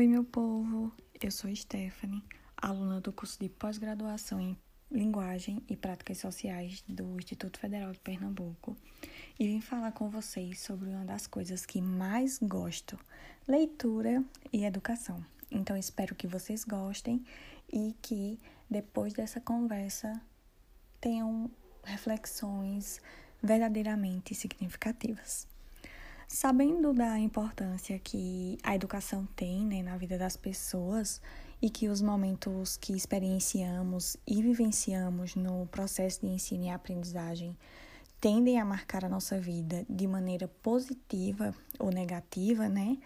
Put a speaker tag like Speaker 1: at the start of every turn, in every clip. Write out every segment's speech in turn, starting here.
Speaker 1: Oi, meu povo! Eu sou Stephanie, aluna do curso de pós-graduação em Linguagem e Práticas Sociais do Instituto Federal de Pernambuco e vim falar com vocês sobre uma das coisas que mais gosto: leitura e educação. Então, espero que vocês gostem e que depois dessa conversa tenham reflexões verdadeiramente significativas. Sabendo da importância que a educação tem né, na vida das pessoas e que os momentos que experienciamos e vivenciamos no processo de ensino e aprendizagem tendem a marcar a nossa vida de maneira positiva ou negativa, né?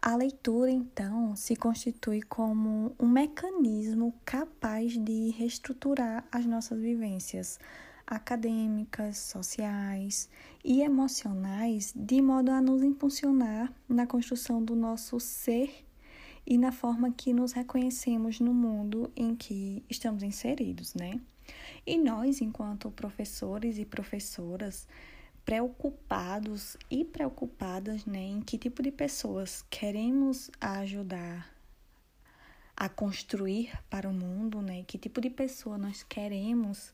Speaker 1: A leitura, então, se constitui como um mecanismo capaz de reestruturar as nossas vivências acadêmicas, sociais e emocionais, de modo a nos impulsionar na construção do nosso ser e na forma que nos reconhecemos no mundo em que estamos inseridos, né? E nós, enquanto professores e professoras, preocupados e preocupadas, né, em que tipo de pessoas queremos ajudar a construir para o mundo, né? Que tipo de pessoa nós queremos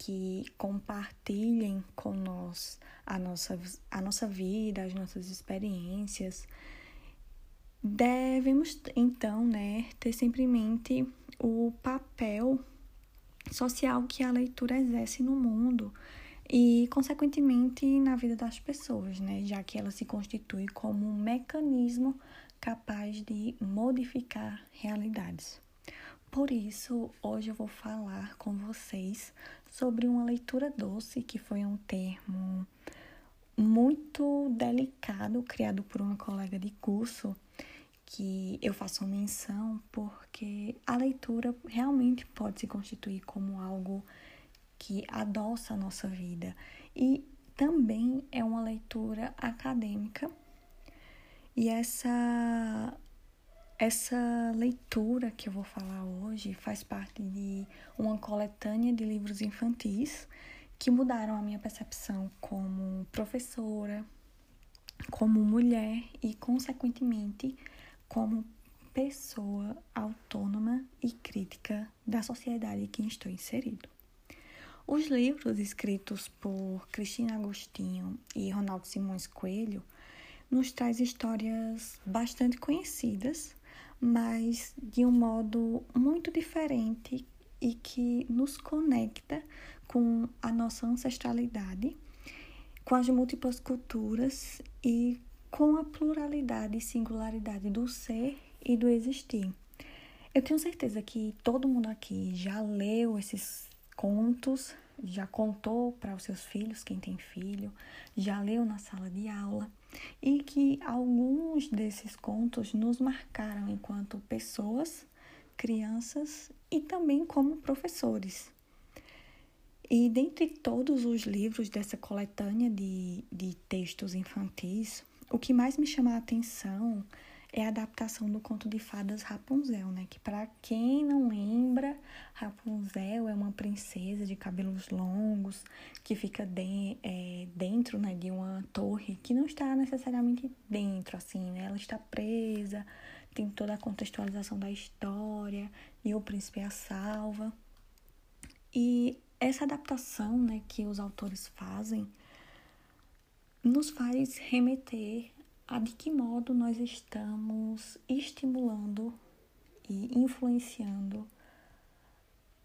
Speaker 1: que compartilhem com nós a nossa, a nossa vida, as nossas experiências. Devemos, então, né, ter sempre em mente o papel social que a leitura exerce no mundo e, consequentemente, na vida das pessoas, né, já que ela se constitui como um mecanismo capaz de modificar realidades. Por isso, hoje eu vou falar com vocês sobre uma leitura doce, que foi um termo muito delicado criado por uma colega de curso que eu faço menção porque a leitura realmente pode se constituir como algo que adoça a nossa vida. E também é uma leitura acadêmica. E essa essa leitura que eu vou falar hoje faz parte de uma coletânea de livros infantis que mudaram a minha percepção como professora, como mulher e, consequentemente, como pessoa autônoma e crítica da sociedade em que estou inserido. Os livros escritos por Cristina Agostinho e Ronaldo Simões Coelho nos traz histórias bastante conhecidas mas de um modo muito diferente e que nos conecta com a nossa ancestralidade, com as múltiplas culturas e com a pluralidade e singularidade do ser e do existir. Eu tenho certeza que todo mundo aqui já leu esses contos, já contou para os seus filhos, quem tem filho, já leu na sala de aula e que alguns desses contos nos marcaram enquanto pessoas, crianças e também como professores. E dentre todos os livros dessa coletânea de, de textos infantis, o que mais me chama a atenção é a adaptação do conto de fadas Rapunzel, né? Que para quem não lembra, Rapunzel é uma princesa de cabelos longos que fica de, é, dentro, né, de uma torre que não está necessariamente dentro, assim, né? Ela está presa, tem toda a contextualização da história e o príncipe a salva. E essa adaptação, né, que os autores fazem nos faz remeter a de que modo nós estamos estimulando e influenciando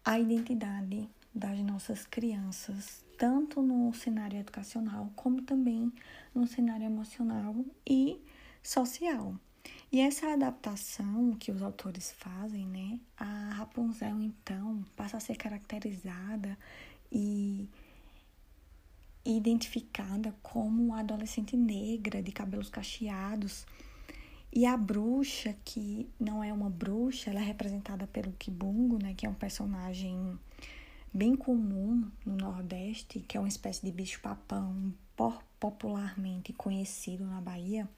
Speaker 1: a identidade das nossas crianças, tanto no cenário educacional como também no cenário emocional e social. E essa adaptação que os autores fazem, né, a Rapunzel então passa a ser caracterizada e identificada como uma adolescente negra de cabelos cacheados. E a bruxa, que não é uma bruxa, ela é representada pelo Kibungo, né, que é um personagem bem comum no Nordeste, que é uma espécie de bicho-papão popularmente conhecido na Bahia.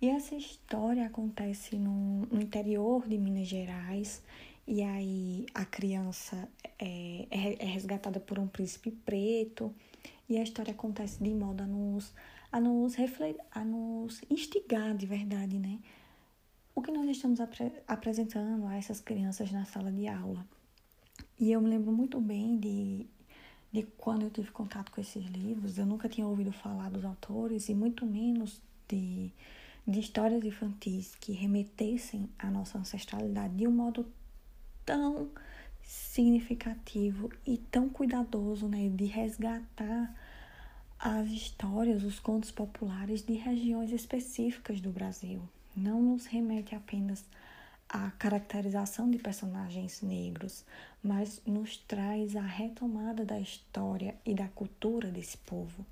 Speaker 1: E essa história acontece no, no interior de Minas Gerais, e aí a criança é, é, é resgatada por um príncipe preto e a história acontece de modo a nos, a nos, refletir, a nos instigar de verdade, né? o que nós estamos apre apresentando a essas crianças na sala de aula. E eu me lembro muito bem de, de quando eu tive contato com esses livros, eu nunca tinha ouvido falar dos autores e muito menos de, de histórias infantis que remetessem à nossa ancestralidade de um modo tão significativo e tão cuidadoso, né, de resgatar as histórias, os contos populares de regiões específicas do Brasil. Não nos remete apenas à caracterização de personagens negros, mas nos traz a retomada da história e da cultura desse povo.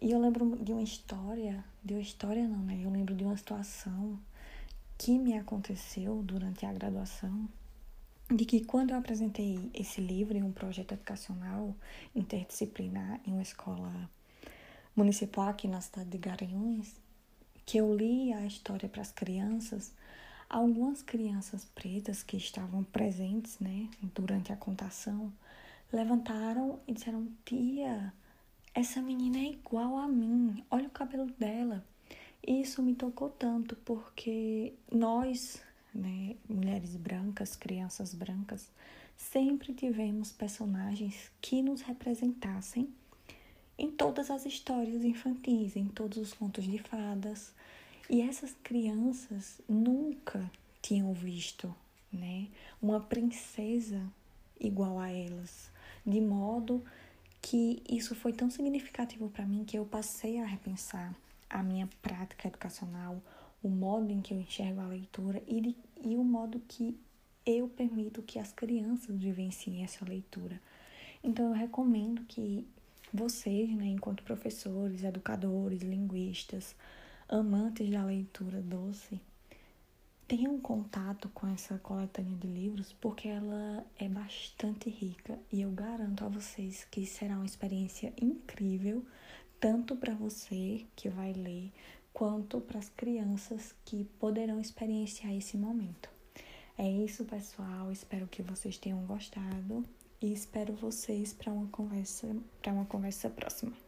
Speaker 1: E eu lembro de uma história, de uma história não, né? Eu lembro de uma situação que me aconteceu durante a graduação de que quando eu apresentei esse livro em um projeto educacional interdisciplinar em uma escola municipal aqui na cidade de Garanhuns, que eu li a história para as crianças, algumas crianças pretas que estavam presentes, né, durante a contação, levantaram e disseram: "Tia, essa menina é igual a mim. Olha o cabelo dela". E isso me tocou tanto porque nós né, mulheres brancas, crianças brancas, sempre tivemos personagens que nos representassem em todas as histórias infantis, em todos os contos de fadas. E essas crianças nunca tinham visto, né, uma princesa igual a elas, de modo que isso foi tão significativo para mim que eu passei a repensar a minha prática educacional, o modo em que eu enxergo a leitura e, de, e o modo que eu permito que as crianças vivenciem essa leitura. Então, eu recomendo que vocês, né, enquanto professores, educadores, linguistas, amantes da leitura doce, tenham contato com essa coletânea de livros, porque ela é bastante rica e eu garanto a vocês que será uma experiência incrível, tanto para você que vai ler, quanto para as crianças que poderão experienciar esse momento. É isso, pessoal. Espero que vocês tenham gostado e espero vocês para uma conversa para uma conversa próxima.